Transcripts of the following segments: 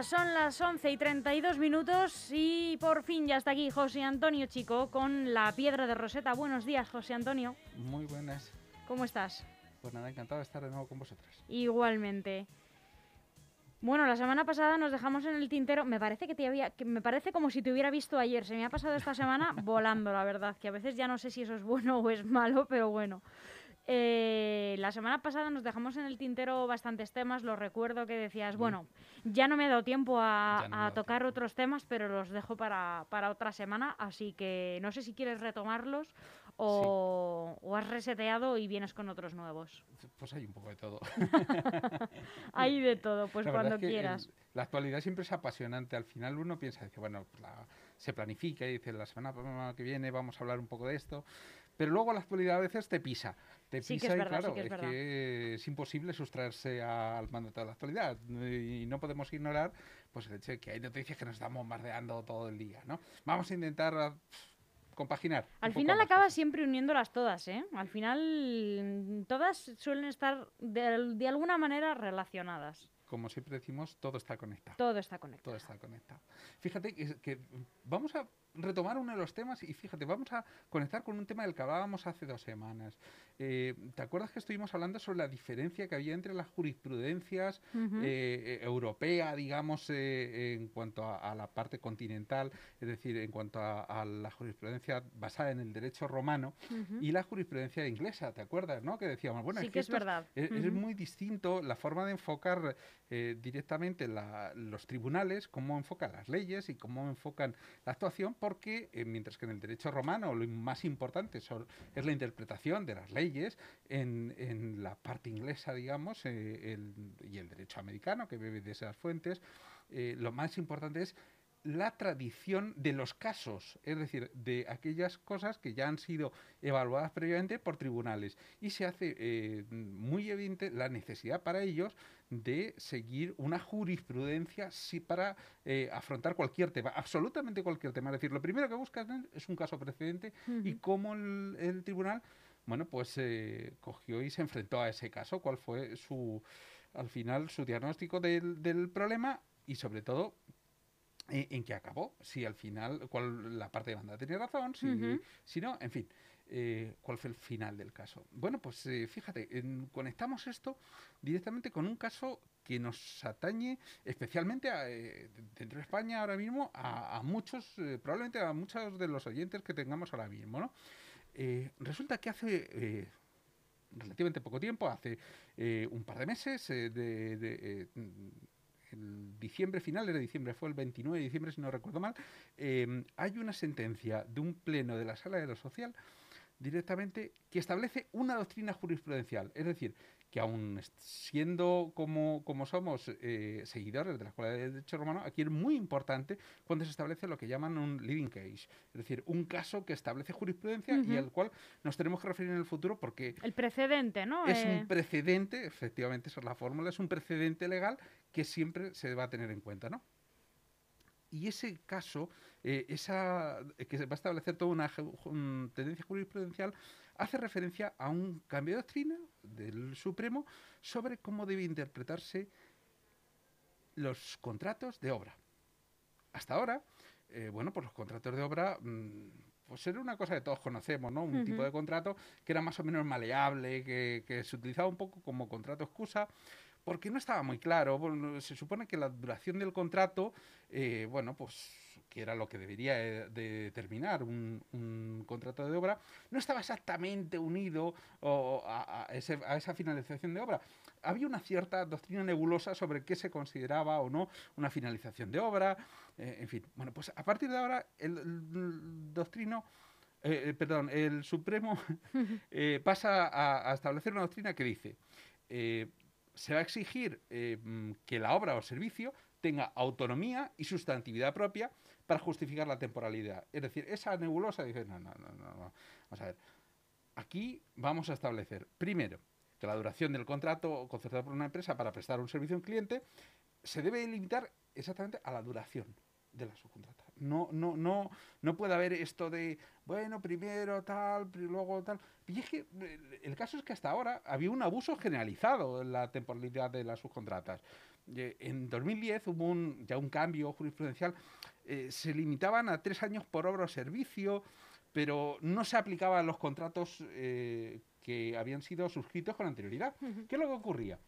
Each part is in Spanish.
Son las 11 y 32 minutos y por fin ya está aquí José Antonio Chico con la piedra de Roseta. Buenos días, José Antonio. Muy buenas. ¿Cómo estás? Pues nada, encantado de estar de nuevo con vosotros. Igualmente. Bueno, la semana pasada nos dejamos en el tintero. Me parece que te había, que me parece como si te hubiera visto ayer. Se me ha pasado esta semana volando, la verdad. Que a veces ya no sé si eso es bueno o es malo, pero bueno. Eh, la semana pasada nos dejamos en el tintero bastantes temas. Lo recuerdo que decías, bueno, ya no me he dado tiempo a, no tocar otros temas, pero los dejo para, para otra semana. Así que no sé si quieres retomarlos o, o has reseteado y vienes con otros nuevos. Pues hay un poco de todo. Hay de todo, pues La cuando es que quieras. el- la actualidad siempre es apasionante. Al final uno piensa, dice, bueno, la- se planifica y dice, la semana que viene vamos a hablar un poco de esto. Pero luego la actualidad a veces te pisa. Te Sí que pisa es y verdad, sí claro, que es verdad. que es imposible sustraerse al mandato de la actualidad. Y no podemos ignorar pues el hecho de que hay noticias que nos están bombardeando todo el día, ¿no? Vamos a intentar ah, compaginar. Al final cosas. siempre uniéndolas todas, ¿eh? Al final mm, todas suelen estar de, de alguna manera relacionadas. Como siempre decimos, todo está conectado. Todo está conectado. Todo está conectado. Fíjate que, que vamos a retomar uno de los temas y fíjate, vamos a conectar con un tema del que hablábamos hace dos semanas. Eh, ¿Te acuerdas que estuvimos hablando sobre la diferencia que había entre las jurisprudencias Ujú. eh, eh, europea, digamos, eh, en cuanto a, a la parte continental, es decir, en cuanto a, a la jurisprudencia basada en el derecho romano Ujú. y la jurisprudencia inglesa, ¿te acuerdas? ¿no? Que decíamos, bueno, sí es que es esto es- verdad. es, es muy distinto la forma de enfocar eh, directamente la- los tribunales, cómo enfocan las leyes y cómo enfocan la actuación, porque eh, mientras que en el derecho romano lo más importante es la interpretación de las leyes, en, en la parte inglesa, digamos, eh, y el derecho americano, que bebe de esas fuentes, eh, lo más importante es la tradición de los casos, es decir, de aquellas cosas que ya han sido evaluadas previamente por tribunales. Y se hace eh, muy evidente la necesidad para ellos de seguir una jurisprudencia sí, para eh, afrontar cualquier tema, absolutamente cualquier tema. Es decir, lo primero que buscan es un caso precedente y cómo el, el tribunal, bueno, pues eh, cogió y se enfrentó a ese caso, cuál fue su, al final, su diagnóstico del, del problema y sobre todo eh, en qué acabó, si al final, cuál la parte demandada tenía razón, si, no, en fin, eh, cuál fue el final del caso. Bueno, pues eh, fíjate, en- conectamos esto directamente con un caso que nos atañe especialmente a, dentro de España ahora mismo a, a muchos, probablemente a muchos de los oyentes que tengamos ahora mismo, ¿no? Resulta que hace relativamente poco tiempo, hace un par de meses, de, de, el diciembre, finales de diciembre, fue el 29 de diciembre, si no recuerdo mal, eh, hay una sentencia de un pleno de la Sala de lo Social directamente que establece una doctrina jurisprudencial. Es decir, que est- siendo como, como somos eh, seguidores de la Escuela de Derecho Romano, aquí es muy importante cuando se establece lo que llaman un living case, es decir, un caso que establece jurisprudencia y al cual nos tenemos que referir en el futuro porque El precedente, ¿no? es Eh, un precedente, efectivamente, esa es la fórmula, es un precedente legal que siempre se va a tener en cuenta, ¿no? Y ese caso, eh, esa, eh, que se va a establecer toda una ju- tendencia jurisprudencial, hace referencia a un cambio de doctrina del Supremo sobre cómo debe interpretarse los contratos de obra. Hasta ahora, eh, bueno, pues los contratos de obra, mm, pues era una cosa que todos conocemos, ¿no? Un tipo de contrato que era más o menos maleable, que, que se utilizaba un poco como contrato excusa, porque no estaba muy claro. Bueno, se supone que la duración del contrato, eh, bueno, pues que era lo que debería eh, de determinar un, un contrato de obra, no estaba exactamente unido o, a, a ese- a esa finalización de obra. Había una cierta doctrina nebulosa sobre qué se consideraba o no una finalización de obra, eh, en fin. Bueno, pues a partir de ahora el, el doctrino, eh, perdón, el Supremo pasa a, a establecer una doctrina que dice eh, se va a exigir eh, mm, que la obra o servicio tenga autonomía y sustantividad propia para justificar la temporalidad. Es decir, esa nebulosa dice, no, no, no, no. Vamos a ver. Aquí vamos a establecer, primero, que la duración del contrato concertado por una empresa para prestar un servicio a un cliente se debe limitar exactamente a la duración de la subcontrata. No, no, no, no puede haber esto de, bueno, primero tal, luego tal. Y es que el caso es que hasta ahora había un abuso generalizado en la temporalidad de las subcontratas. En 2010 hubo un, ya un cambio jurisprudencial, eh, se limitaban a tres años por obra o servicio, pero no se aplicaban los contratos eh, que habían sido suscritos con anterioridad. ¿Qué es lo que ocurría?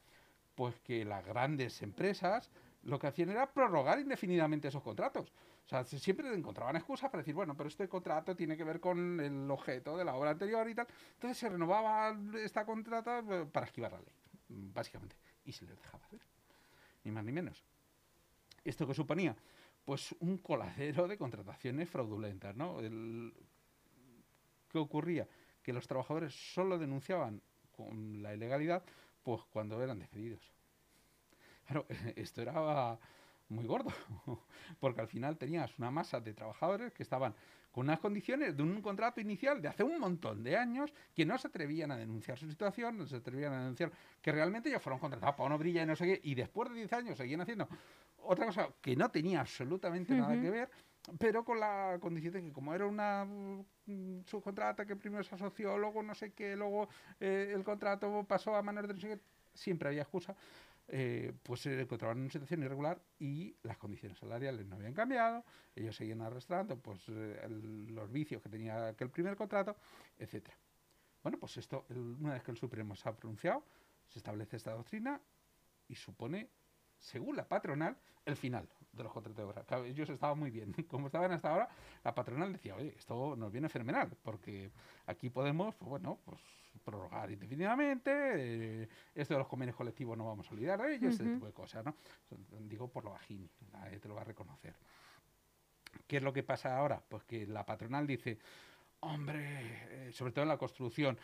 Pues que las grandes empresas lo que hacían era prorrogar indefinidamente esos contratos. O sea, siempre encontraban excusas para decir, bueno, pero este contrato tiene que ver con el objeto de la obra anterior y tal. Entonces se renovaba esta contrata eh, para esquivar la ley, básicamente. Y se les dejaba hacer. Ni más ni menos. ¿Esto qué suponía? Pues un coladero de contrataciones fraudulentas, ¿no? ¿Qué ocurría? Que los trabajadores solo denunciaban con la ilegalidad pues cuando eran despedidos. Claro, esto era muy gordo, porque al final tenías una masa de trabajadores que estaban con unas condiciones de un contrato inicial de hace un montón de años que no se atrevían a denunciar su situación, no se atrevían a denunciar que realmente ellos fueron contratados para una brilla y no sé qué, y después de 10 años seguían haciendo otra cosa que no tenía absolutamente nada que ver, pero con la condición de que como era una mm, subcontrata que primero se asoció, luego no sé qué, luego eh, el contrato pasó a manos de no sé qué, siempre había excusa eh, pues se encontraban en una situación irregular y las condiciones salariales no habían cambiado, ellos seguían arrastrando pues, eh, los vicios que tenía aquel primer contrato, etcétera. Bueno, pues esto, una vez que el Supremo se ha pronunciado, se establece esta doctrina y supone, según la patronal, el final de los contratos de obra. ellos estaban muy bien. Como estaban hasta ahora, la patronal decía, oye, esto nos viene fenomenal, porque aquí podemos, pues, bueno, pues prorrogar indefinidamente, eh, esto de los convenios colectivos no vamos a olvidar de ellos, ese tipo de cosas, ¿no? Digo por lo bajín, nadie te lo va a reconocer. ¿Qué es lo que pasa ahora? Pues que la patronal dice, hombre, eh, sobre todo en la construcción,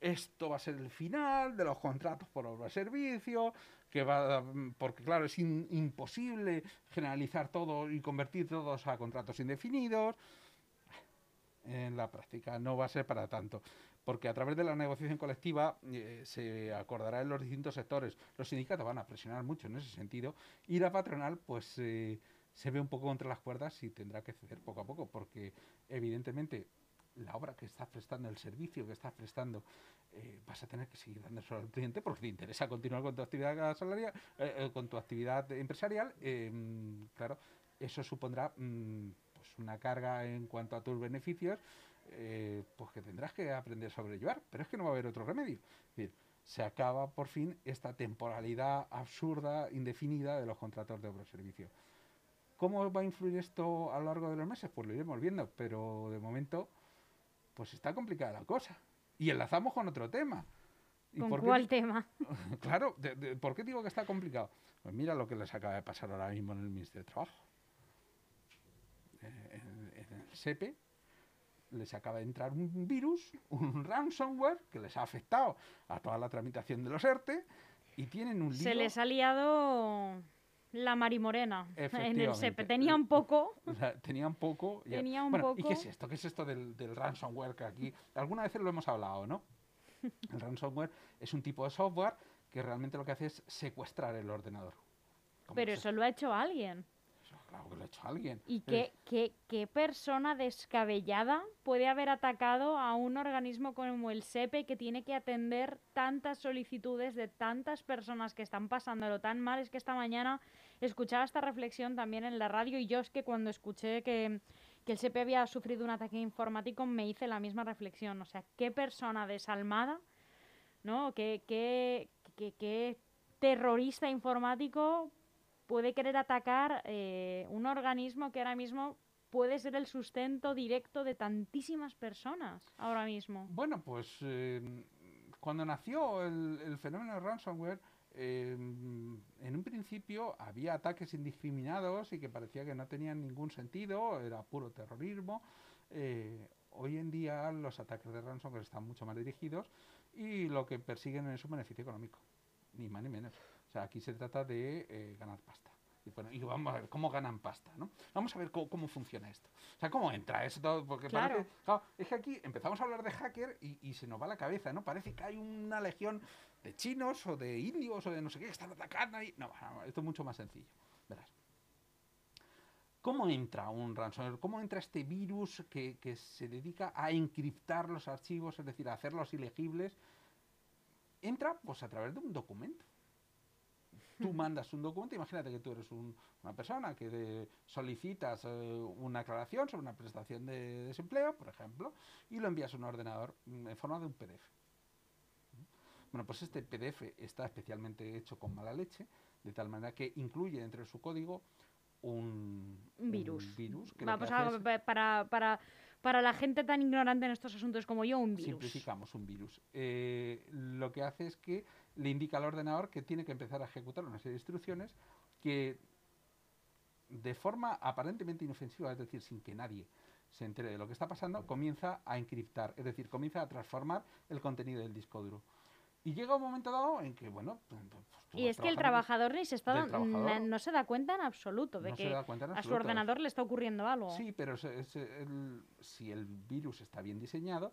esto va a ser el final de los contratos por obra de servicio, que va, porque claro, es imposible generalizar todo y convertir todos a contratos indefinidos. En la práctica no va a ser para tanto, porque a través de la negociación colectiva eh, se acordará en los distintos sectores. Los sindicatos van a presionar mucho en ese sentido y la patronal, pues. Eh, se ve un poco contra las cuerdas y tendrá que ceder poco a poco, porque evidentemente la obra que estás prestando, el servicio que estás prestando, eh, vas a tener que seguir dando al cliente porque te interesa continuar con tu actividad salarial, eh, eh, con tu actividad empresarial. Em, claro, eso supondrá mm, pues una carga en cuanto a tus beneficios, pues que tendrás que aprender a sobrellevar. Pero es que no va a haber otro remedio. Es decir, se acaba por fin esta temporalidad absurda, indefinida de los contratos de obra servicio. ¿Cómo va a influir esto a lo largo de los meses? Pues lo iremos viendo, pero de momento pues está complicada la cosa. Y enlazamos con otro tema. ¿Con cuál tema? claro, ¿por qué digo que está complicado? Pues mira lo que les acaba de pasar ahora mismo en el Ministerio de Trabajo. Eh, en, el SEPE les acaba de entrar un virus, un ransomware, que les ha afectado a toda la tramitación de los ERTE y tienen un lío... Se les ha liado la Marimorena en el SEPE. Tenía un poco. tenía un poco. Tenía un poco. ¿Y qué es esto? ¿Qué es esto del, ransomware que aquí? Alguna vez lo hemos hablado, ¿no? El ransomware es un tipo de software que realmente lo que hace es secuestrar el ordenador. Pero eso lo ha hecho alguien claro que lo ha hecho alguien. ¿Y qué, qué, qué, persona descabellada puede haber atacado a un organismo como el SEPE que tiene que atender tantas solicitudes de tantas personas que están pasándolo tan mal? Es que esta mañana escuchaba esta reflexión también en la radio y yo es que cuando escuché que, que el SEPE había sufrido un ataque informático me hice la misma reflexión. O sea, qué persona desalmada, ¿no? Qué, qué, qué, qué terrorista informático puede querer atacar eh, un organismo que ahora mismo puede ser el sustento directo de tantísimas personas ahora mismo. Bueno, pues eh, cuando nació el, fenómeno de ransomware, eh, en un principio había ataques indiscriminados y que parecía que no tenían ningún sentido, era puro terrorismo. hoy en día los ataques de ransomware están mucho más dirigidos y lo que persiguen es un beneficio económico, ni más ni menos. O sea, aquí se trata de eh, ganar pasta. Y, bueno, y vamos a ver cómo ganan pasta, ¿no? Vamos a ver cómo, funciona esto. O sea, cómo entra esto, porque parece... es que aquí empezamos a hablar de hacker y, se nos va la cabeza, ¿no? Parece que hay una legión de chinos o de indios o de no sé qué que están atacando ahí. No, esto es mucho más sencillo, verás. ¿Cómo entra un ransomware? ¿Cómo entra este virus que, que se dedica a encriptar los archivos, es decir, a hacerlos ilegibles? Entra pues a través de un documento. Tú mandas un documento, imagínate que tú eres un- una persona que de- solicitas eh, una aclaración sobre una prestación de desempleo, por ejemplo, y lo envías a un ordenador mm, en forma de un PDF. Bueno, pues este PDF está especialmente hecho con mala leche, de tal manera que incluye dentro de su código un, Un virus. que Vamos a, es- para, para, para la gente tan ignorante en estos asuntos como yo, un virus. Simplificamos un virus. Eh, lo que hace es que le indica al ordenador que tiene que empezar a ejecutar una serie de instrucciones que de forma aparentemente inofensiva, es decir, sin que nadie se entere de lo que está pasando, comienza a encriptar, es decir, comienza a transformar el contenido del disco duro. Y llega un momento dado en que, bueno, pues, pues, tú Y es que el trabajador ni se está trabajador. no se da cuenta en absoluto de no se que da cuenta en a su ordenador le está ocurriendo algo. Sí, pero el- si el virus está bien diseñado,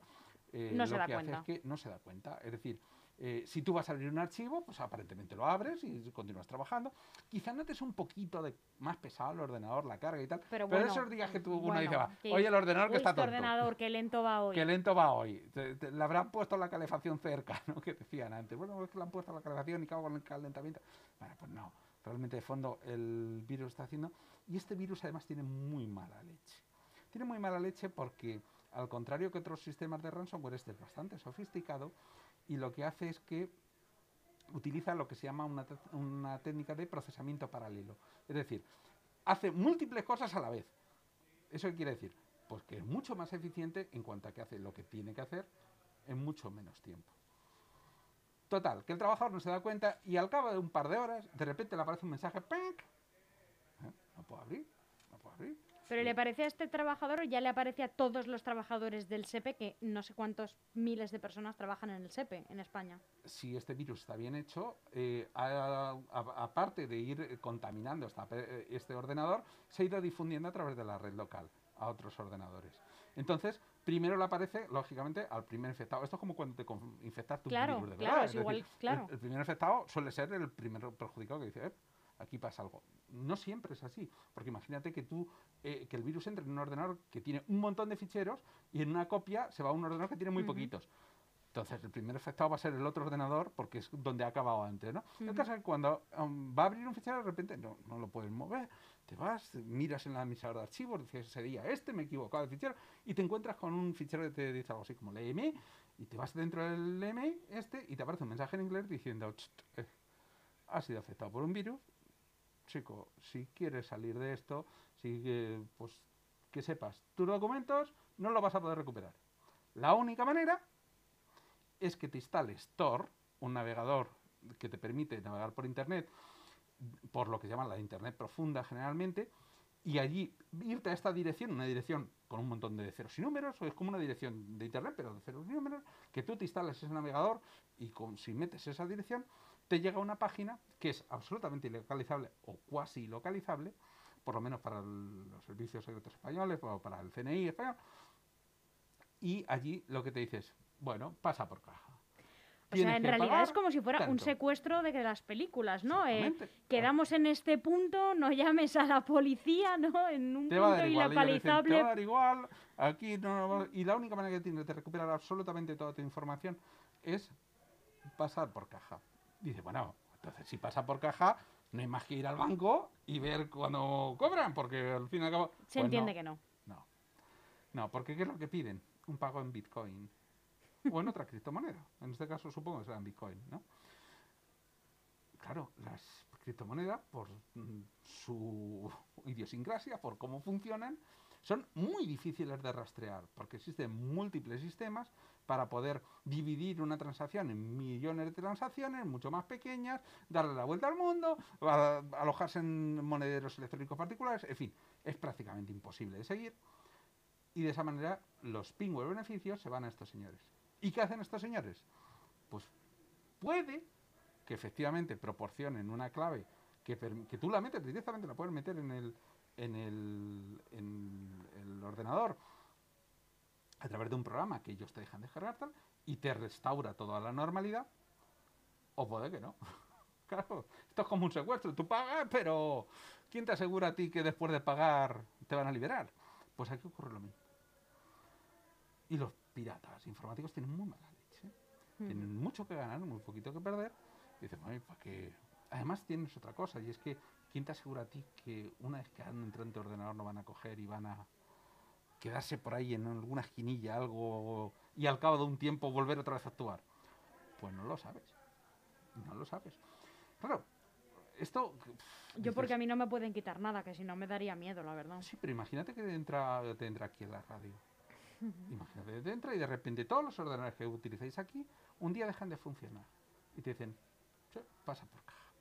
eh, No lo se da que hace cuenta. es que no se da cuenta. Es decir, eh, si tú vas a abrir un archivo, pues aparentemente lo abres y continúas trabajando. Quizá notes un poquito de más pesado el ordenador, la carga y tal. Pero Pero, bueno, esos días que tú uno bueno, dice, va, que- oye, el ordenador que está este tonto. ordenador, qué lento va hoy. Qué lento va hoy. Te- te- le habrán puesto la calefacción cerca, ¿no? Que decían antes. Bueno, es que le han puesto la calefacción y cago con el calentamiento. Bueno, pues no. Realmente, de fondo, el virus está haciendo. Y este virus, además, tiene muy mala leche. Tiene muy mala leche porque, al contrario que otros sistemas de ransomware, este es bastante sofisticado. Y lo que hace es que utiliza lo que se llama una, una técnica de procesamiento paralelo. Es decir, hace múltiples cosas a la vez. ¿Eso qué quiere decir? Pues que es mucho más eficiente en cuanto a que hace lo que tiene que hacer en mucho menos tiempo. Total, que el trabajador no se da cuenta y al cabo de un par de horas, de repente le aparece un mensaje. ¿Eh? No puedo abrir, no puedo abrir. Pero le aparece a este trabajador o ya le aparece a todos los trabajadores del SEPE, que no sé cuántos miles de personas trabajan en el SEPE en España. si este virus está bien hecho, eh, aparte de ir contaminando esta eh, este ordenador, se ha ido difundiendo a través de la red local a otros ordenadores. Entonces, primero le aparece, lógicamente, al primer infectado. Esto es como cuando te infectas tu Claro, virus de claro, verdad. es igual, el- claro. El, primer infectado suele ser el primer perjudicado que dice, "Eh, aquí pasa algo. No siempre es así, porque imagínate que tú, eh, que el virus entre en un ordenador que tiene un montón de ficheros y en una copia se va a un ordenador que tiene muy poquitos. Entonces, el primer afectado va a ser el otro ordenador porque es donde ha acabado antes, ¿no? El Ujú. caso es que cuando um, va a abrir un fichero, de repente no, no lo puedes mover, te vas, miras en el administrador de archivos, dices, sería este, me he equivocado de fichero, y te encuentras con un fichero que te dice algo así como LM, y te vas dentro del LM este, y te aparece un mensaje en inglés diciendo, "Cht, eh, has sido afectado por un virus, chico, si quieres salir de esto, si, eh, pues que sepas, tus documentos no los vas a poder recuperar. La única manera es que te instales Tor, un navegador que te permite navegar por Internet, por lo que llaman la Internet profunda generalmente, y allí irte a esta dirección, una dirección con un montón de ceros y números, o es como una dirección de Internet, pero de ceros y números, que tú te instales ese navegador y con, si metes esa dirección, te llega una página que es absolutamente ilocalizable o cuasi localizable, por lo menos para el- los servicios secretos españoles o para el CNI español, y allí lo que te dices, bueno, pasa por caja. O sea, en realidad es como si fuera un secuestro de las películas, ¿no? Eh, quedamos en este punto, no llames a la policía, ¿no? En un te va a punto dar igual, ellos dicen, te va a dar igual, aquí no, y la única manera que tienes de recuperar absolutamente toda tu información es pasar por caja. Dice, bueno, entonces si pasa por caja, no hay más que ir al banco y ver cuando cobran, porque al fin y al cabo... Se pues entiende no, que no. No, no, porque ¿qué es lo que piden? Un pago en Bitcoin. O en otra criptomoneda. En este caso supongo que será en Bitcoin, ¿no? Claro, las criptomonedas, por su idiosincrasia, por cómo funcionan, son muy difíciles de rastrear, porque existen múltiples sistemas para poder dividir una transacción en millones de transacciones mucho más pequeñas, darle la vuelta al mundo, alojarse en monederos electrónicos particulares, en fin, es prácticamente imposible de seguir. Y de esa manera los pingües beneficios se van a estos señores. ¿Y qué hacen estos señores? Pues puede que efectivamente proporcionen una clave que, que tú la metes directamente, la puedes meter en el, en el, en el ordenador a través de un programa que ellos te dejan descargar tal y te restaura toda la normalidad, o puede que no. Claro, esto es como un secuestro. Tú pagas, pero ¿quién te asegura a ti que después de pagar te van a liberar? Pues aquí ocurre lo mismo. Y los piratas informáticos tienen muy mala leche. Mm. Tienen mucho que ganar, muy poquito que perder. Y dicen, "Ay, ¿para qué? Además tienes otra cosa, y es que ¿quién te asegura a ti que una vez que han entrado en tu ordenador no van a coger y van a quedarse por ahí en alguna esquinilla, algo, y al cabo de un tiempo volver otra vez a actuar? Pues no lo sabes. No lo sabes. Claro, esto... Yo porque dices, a mí no me pueden quitar nada, que si no me daría miedo, la verdad. Sí, pero imagínate que entra, te entra aquí en la radio. Imagínate que te entra y de repente todos los ordenadores que utilizáis aquí un día dejan de funcionar. Y te dicen, "Sí, pasa por caja.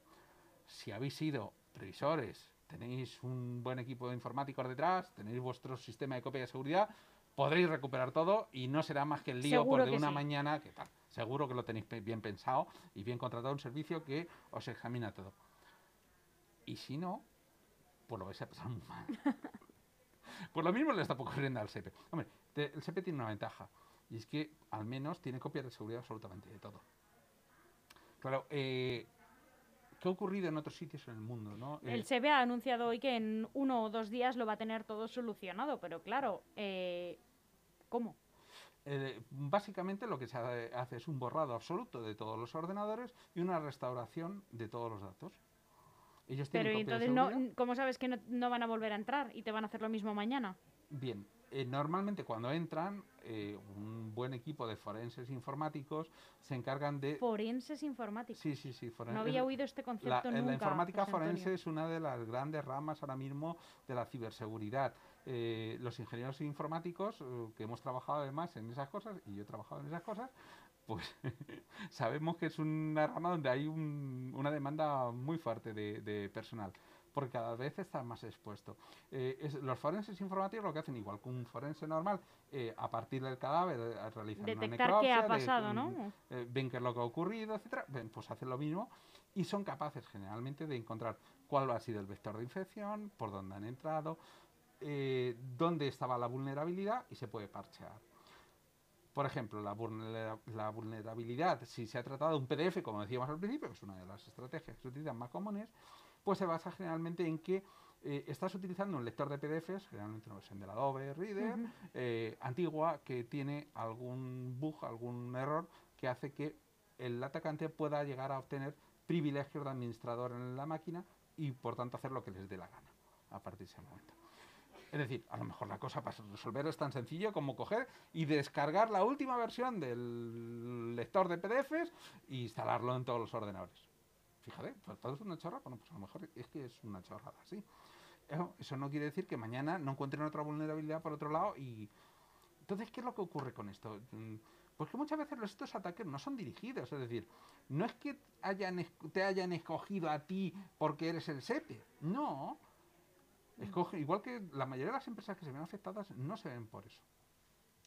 Si habéis sido previsores, tenéis un buen equipo de informáticos detrás, tenéis vuestro sistema de copia de seguridad, podréis recuperar todo y no será más que el lío Seguro por de una sí. mañana que tal. Seguro que lo tenéis bien pensado y bien contratado un servicio que os examina todo. Y si no, pues lo vais a pasar muy mal. pues lo mismo le está ocurriendo al SEPE. Hombre, te- el SEPE tiene una ventaja y es que al menos tiene copias de seguridad absolutamente de todo. Claro, eh, ¿qué ha ocurrido en otros sitios en el mundo? ¿no? Eh, El SEBE ha anunciado hoy que en uno o dos días lo va a tener todo solucionado, pero claro, eh, ¿cómo? Eh, básicamente lo que se ha- hace es un borrado absoluto de todos los ordenadores y una restauración de todos los datos. Ellos tienen Pero ¿y copia de entonces, no. ¿cómo sabes que no, no van a volver a entrar y te van a hacer lo mismo mañana? Bien, eh, normalmente cuando entran, eh, un buen equipo de forenses informáticos se encargan de... Forenses informáticos. Sí, sí, sí. foren- no había oído este La, concepto en nunca. la informática forense es una de las grandes ramas ahora mismo de la ciberseguridad. Eh, los ingenieros informáticos que hemos trabajado además en esas cosas, y yo he trabajado en esas cosas, pues sabemos que es una rama donde hay un- una demanda muy fuerte de, de personal, porque cada vez está más expuesto. Eh, es- los forenses informáticos lo que hacen, igual que un forense normal, eh, a partir del cadáver eh, realizan una Detectar qué ha necropsia, de- pasado, ¿no? ven qué es lo que ha ocurrido, etcétera, ven, pues hacen lo mismo y son capaces generalmente de encontrar cuál ha sido el vector de infección, por dónde han entrado, eh, dónde estaba la vulnerabilidad y se puede parchear. Por ejemplo, la, vulnera- la vulnerabilidad, si se ha tratado de un PDF, como decíamos al principio, que es una de las estrategias que se utilizan más comunes, pues se basa generalmente en que eh, estás utilizando un lector de PDFs, generalmente una versión del Adobe Reader, eh, antigua que tiene algún bug, algún error que hace que el atacante pueda llegar a obtener privilegios de administrador en la máquina y por tanto hacer lo que les dé la gana a partir de ese momento. Es decir, a lo mejor la cosa para resolver es tan sencillo como coger y descargar la última versión del lector de PDFs e instalarlo en todos los ordenadores. Fíjate, es una chorrada. Bueno, pues a lo mejor es que es una chorrada, sí. Eso, no quiere decir que mañana no encuentren otra vulnerabilidad por otro lado y... Entonces, ¿qué es lo que ocurre con esto? Mm, Pues que muchas veces estos ataques no son dirigidos, es decir, no es que hayan, te hayan escogido a ti porque eres el SEPE, no. Escoge, igual que la mayoría de las empresas que se ven afectadas no se ven por eso,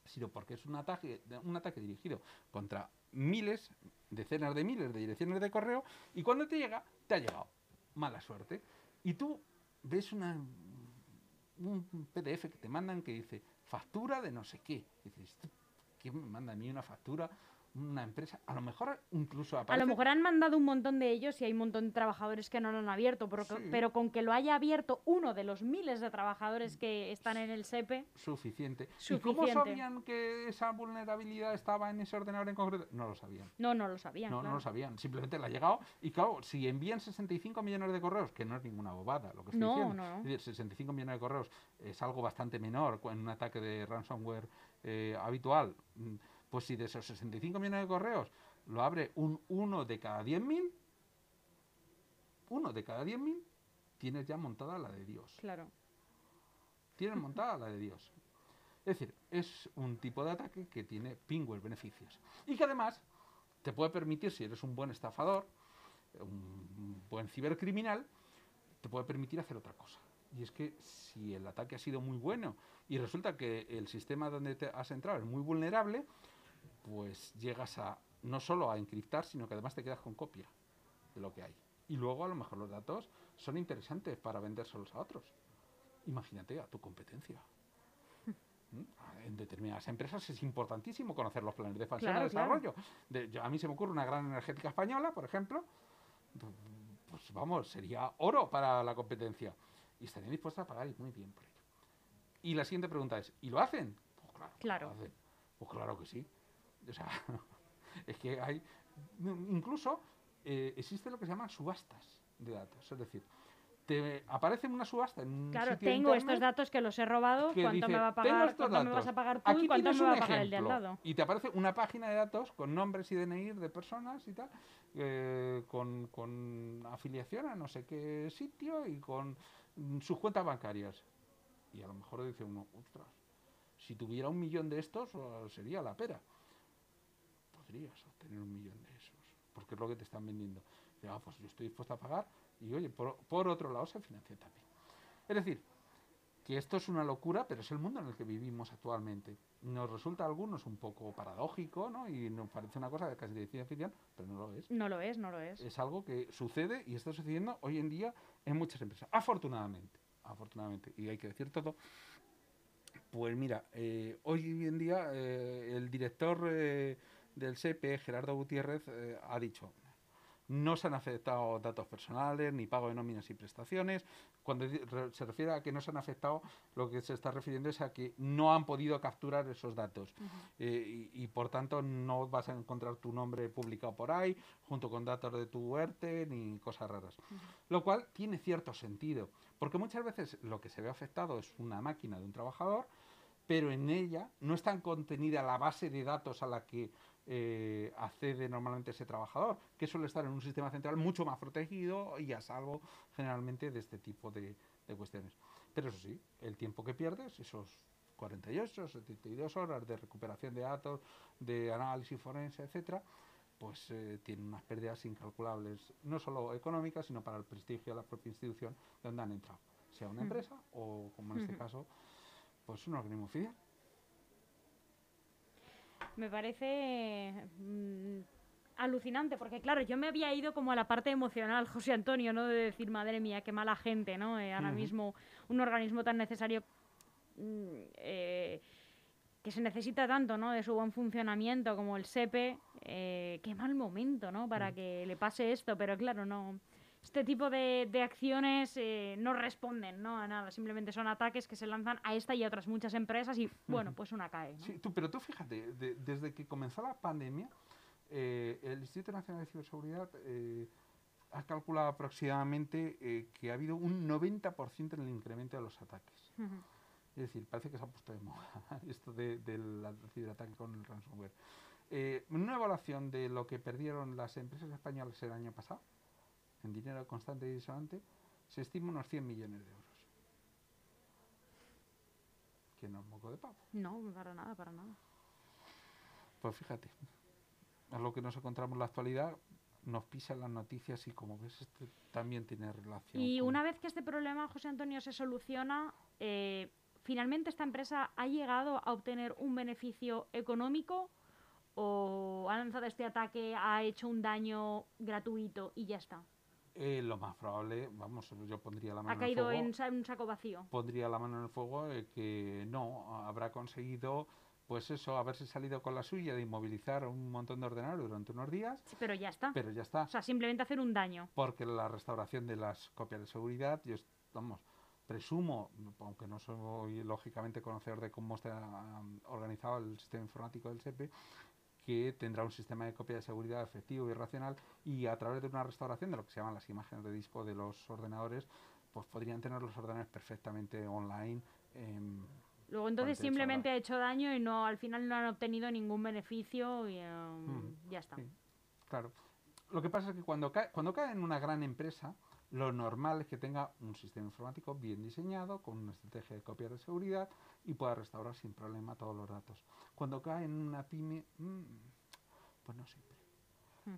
sino porque es un ataque, un ataque dirigido contra miles, decenas de miles de direcciones de correo y cuando te llega, te ha llegado. Mala suerte. Y tú ves una, un PDF que te mandan que dice factura de no sé qué. Dices, "¿Esto ¿quién me manda a mí una factura? Una empresa. A lo mejor incluso A aparece. lo mejor han mandado un montón de ellos y hay un montón de trabajadores que no lo han abierto, pero, Sí. pero con que lo haya abierto uno de los miles de trabajadores que están en el SEPE, Suficiente. ¿Y cómo Suficiente. sabían que esa vulnerabilidad estaba en ese ordenador en concreto? No lo sabían. no, no lo sabían. No, no lo sabían. Simplemente le ha llegado. Y claro, si envían 65 millones de correos, que no es ninguna bobada lo que estoy No, diciendo. no. Es decir, 65 millones de correos es algo bastante menor en un ataque de ransomware eh, habitual. Pues si de esos 65 millones de correos lo abre un 1 de cada 10.000, uno de cada 10.000, tienes ya montada la de Dios. Claro. Tienes montada la de Dios. Es decir, es un tipo de ataque que tiene pingües beneficios. Y que además te puede permitir, si eres un buen estafador, un buen cibercriminal, te puede permitir hacer otra cosa. Y es que si el ataque ha sido muy bueno y resulta que el sistema donde te has entrado es muy vulnerable, pues llegas a no solo a encriptar, sino que además te quedas con copia de lo que hay. Y luego a lo mejor los datos son interesantes para vendérselos a otros. Imagínate a tu competencia. ¿Mm? En determinadas empresas es importantísimo conocer los planes de expansión Claro, y claro. desarrollo. De- yo- a mí se me ocurre una gran energética española, por ejemplo, pues vamos, sería oro para la competencia. Y estarían dispuestos a pagar muy bien por ello. Y la siguiente pregunta es, ¿y lo hacen? Pues claro. que Claro. lo hacen. Pues claro que sí. O sea, es que hay... Incluso eh, existe lo que se llaman subastas de datos. Es decir, te aparece una subasta en un Claro, sitio tengo estos datos que los he robado, cuánto dice, me va a "Tengo pagar, cuánto me vas a pagar tú Aquí y cuánto me va a pagar el de al ejemplo". lado. Y te aparece una página de datos con nombres y DNI de personas y tal, eh, con, con afiliación a no sé qué sitio y con sus cuentas bancarias. Y a lo mejor dice uno, ostras, si tuviera un millón de estos, eh, sería la pera. Podrías obtener un millón de esos, porque es lo que te están vendiendo. Y, ah, pues yo estoy dispuesto a pagar y oye, por, por otro lado se financia también. Es decir, que esto es una locura, pero es el mundo en el que vivimos actualmente. Nos resulta a algunos un poco paradójico, ¿no? Y nos parece una cosa de casi de ciencia ficción, pero no lo es. No lo es, no lo es. Es algo que sucede y está sucediendo hoy en día en muchas empresas. Afortunadamente, afortunadamente. Y hay que decir todo. Pues mira, eh, hoy en día eh, el director eh, del SEPE, Gerardo Gutiérrez, eh, ha dicho, no se han afectado datos personales, ni pago de nóminas y prestaciones. Cuando se refiere a que no se han afectado, lo que se está refiriendo es a que no han podido capturar esos datos. Eh, y, y, por tanto no vas a encontrar tu nombre publicado por ahí, junto con datos de tu ERTE, ni cosas raras. Lo cual tiene cierto sentido, porque muchas veces lo que se ve afectado es una máquina de un trabajador, pero en ella no está contenida la base de datos a la que eh, accede normalmente ese trabajador, que suele estar en un sistema central mucho más protegido y a salvo generalmente de este tipo de, de cuestiones. Pero eso sí, el tiempo que pierdes, esos 48, 72 horas de recuperación de datos, de análisis forense, etcétera, pues eh, tiene unas pérdidas incalculables, no solo económicas, sino para el prestigio de la propia institución donde han entrado, sea una empresa o, como en este caso, pues un organismo filial. Me parece mm, alucinante, porque claro, yo me había ido como a la parte emocional, José Antonio, ¿no? De decir, madre mía, qué mala gente, ¿no? Eh, ahora mismo un organismo tan necesario mm, eh, que se necesita tanto, ¿no? De su buen funcionamiento como el SEPE, eh, qué mal momento, ¿no? Para Mm. que le pase esto, pero claro, no. Este tipo de, de acciones eh, no responden ¿no? a nada, simplemente son ataques que se lanzan a esta y a otras muchas empresas y bueno, pues una cae. ¿no? Sí, tú, pero tú fíjate, de- desde que comenzó la pandemia, eh, el Instituto Nacional de Ciberseguridad eh, ha calculado aproximadamente eh, que ha habido un 90% en el incremento de los ataques. Es decir, parece que se ha puesto de moda esto de- del ciberataque con el ransomware. Eh, una evaluación de lo que perdieron las empresas españolas el año pasado, en dinero constante y disonante, se estima unos 100 millones de euros. Que no es moco de pavo. No, para nada, para nada. Pues fíjate, a lo que nos encontramos en la actualidad, nos pisan las noticias y como ves, este también tiene relación. Y con- una vez que este problema, José Antonio, se soluciona, eh, finalmente esta empresa ha llegado a obtener un beneficio económico o ha lanzado este ataque, ha hecho un daño gratuito y ya está. Eh, lo más probable, vamos, yo pondría la mano Ha en el caído fuego. en sa- un saco vacío. pondría la mano en el fuego eh, que no habrá conseguido pues eso haberse salido con la suya de inmovilizar un montón de ordenadores durante unos días Sí, pero ya está. pero ya está O sea, simplemente hacer un daño. porque la restauración de las copias de seguridad yo vamos presumo aunque no soy lógicamente conocedor de cómo está um, organizado el sistema informático del SEPE que tendrá un sistema de copia de seguridad efectivo y racional y a través de una restauración de lo que se llaman las imágenes de disco de los ordenadores, pues podrían tener los ordenadores perfectamente online. em, Luego entonces 48 simplemente horas. ha hecho daño y no al final no han obtenido ningún beneficio y um, Mm, ya está. sí. Claro. Lo que pasa es que cuando cae, cuando cae en una gran empresa, lo normal es que tenga un sistema informático bien diseñado, con una estrategia de copia de seguridad y pueda restaurar sin problema todos los datos. Cuando cae en una pyme, mm, pues no siempre.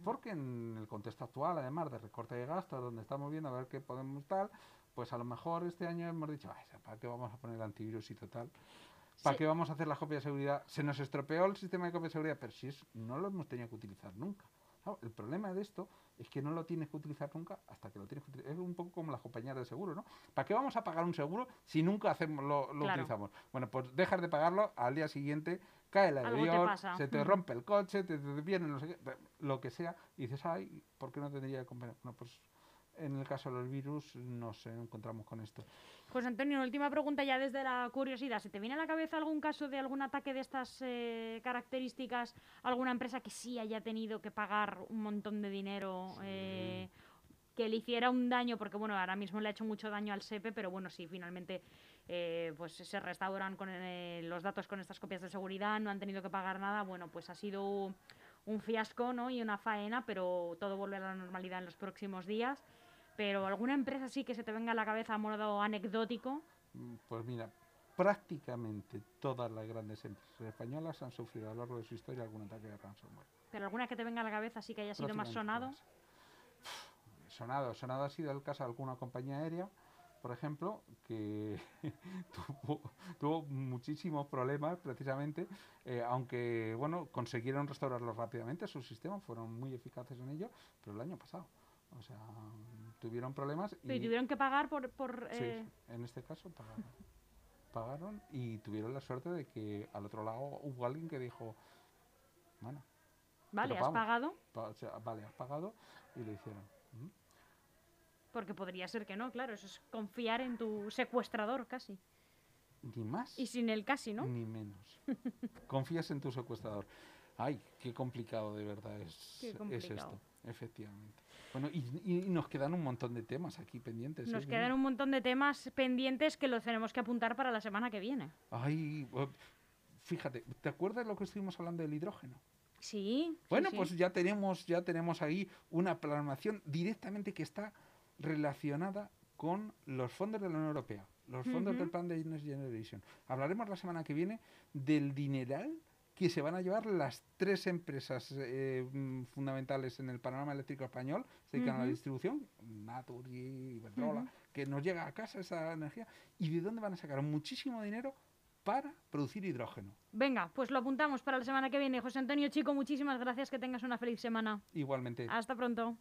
Porque en el contexto actual, además de recorte de gastos, donde estamos viendo a ver qué podemos tal, pues a lo mejor este año hemos dicho, "Ay, ¿para qué vamos a poner el antivirus y total? ¿Para Sí. qué vamos a hacer la copia de seguridad? Se nos estropeó el sistema de copia de seguridad, pero si es, no lo hemos tenido que utilizar nunca. Claro, el problema de esto es que no lo tienes que utilizar nunca hasta que lo tienes que utilizar. Es un poco como la las compañías de seguro, ¿no? ¿Para qué vamos a pagar un seguro si nunca hacemos lo, lo Claro. utilizamos? Bueno, pues dejas de pagarlo, al día siguiente cae el avión, se te rompe el coche, te, te viene no sé qué, lo que sea, y dices, ay, ¿por qué no tendría que comprar? Bueno, pues en el caso de los virus nos encontramos con esto. José Antonio, última pregunta ya desde la curiosidad. ¿Se te viene a la cabeza algún caso de algún ataque de estas eh, características? ¿Alguna empresa que sí haya tenido que pagar un montón de dinero? Sí. eh, que le hiciera un daño, porque bueno, ahora mismo le ha hecho mucho daño al SEPE, pero bueno, sí, finalmente eh, pues se restauran con eh, los datos con estas copias de seguridad, no han tenido que pagar nada, bueno, pues ha sido un fiasco, ¿no? Y una faena, pero todo vuelve a la normalidad en los próximos días. Pero alguna empresa sí que se te venga a la cabeza a modo anecdótico. Mm, Pues mira, prácticamente todas las grandes empresas españolas han sufrido a lo largo de su historia algún ataque de ransomware. Pero alguna que te venga a la cabeza sí que haya sido más sonado. Sonado, sonado ha sido el caso de alguna compañía aérea, por ejemplo, que tuvo, tuvo muchísimos problemas precisamente, eh, aunque bueno, consiguieron restaurarlo rápidamente, sus sistemas fueron muy eficaces en ello, pero el año pasado. O sea, tuvieron problemas Pero y tuvieron que pagar por... por sí, eh, en este caso pagaron. Pagaron y tuvieron la suerte de que al otro lado hubo alguien que dijo, bueno, Vale, has vamos. pagado, pa- o sea, vale, has pagado y lo hicieron. ¿Mm? porque podría ser que no, claro, eso es confiar en tu secuestrador casi. Ni más Y sin el casi, ¿no? ni menos. Confías en tu secuestrador. Ay, qué complicado de verdad es, es esto, efectivamente. Bueno, y, y nos quedan un montón de temas aquí pendientes. Nos ¿eh, quedan un montón de temas pendientes que los tenemos que apuntar para la semana que viene. Ay, eh, fíjate, ¿te acuerdas lo que estuvimos hablando del hidrógeno? Sí. Bueno, sí. pues ya tenemos, ya tenemos ahí una programación directamente que está relacionada con los fondos de la Unión Europea, los fondos del plan de Next Generation. Hablaremos la semana que viene del dineral que se van a llevar las tres empresas eh, mm, fundamentales en el panorama eléctrico español, se dedican a la distribución, Naturgy, Iberdrola, Ujú. que nos llega a casa esa energía, y de dónde van a sacar muchísimo dinero para producir hidrógeno. Venga, pues lo apuntamos para la semana que viene. José Antonio Chico, muchísimas gracias, que tengas una feliz semana. Igualmente. Hasta pronto.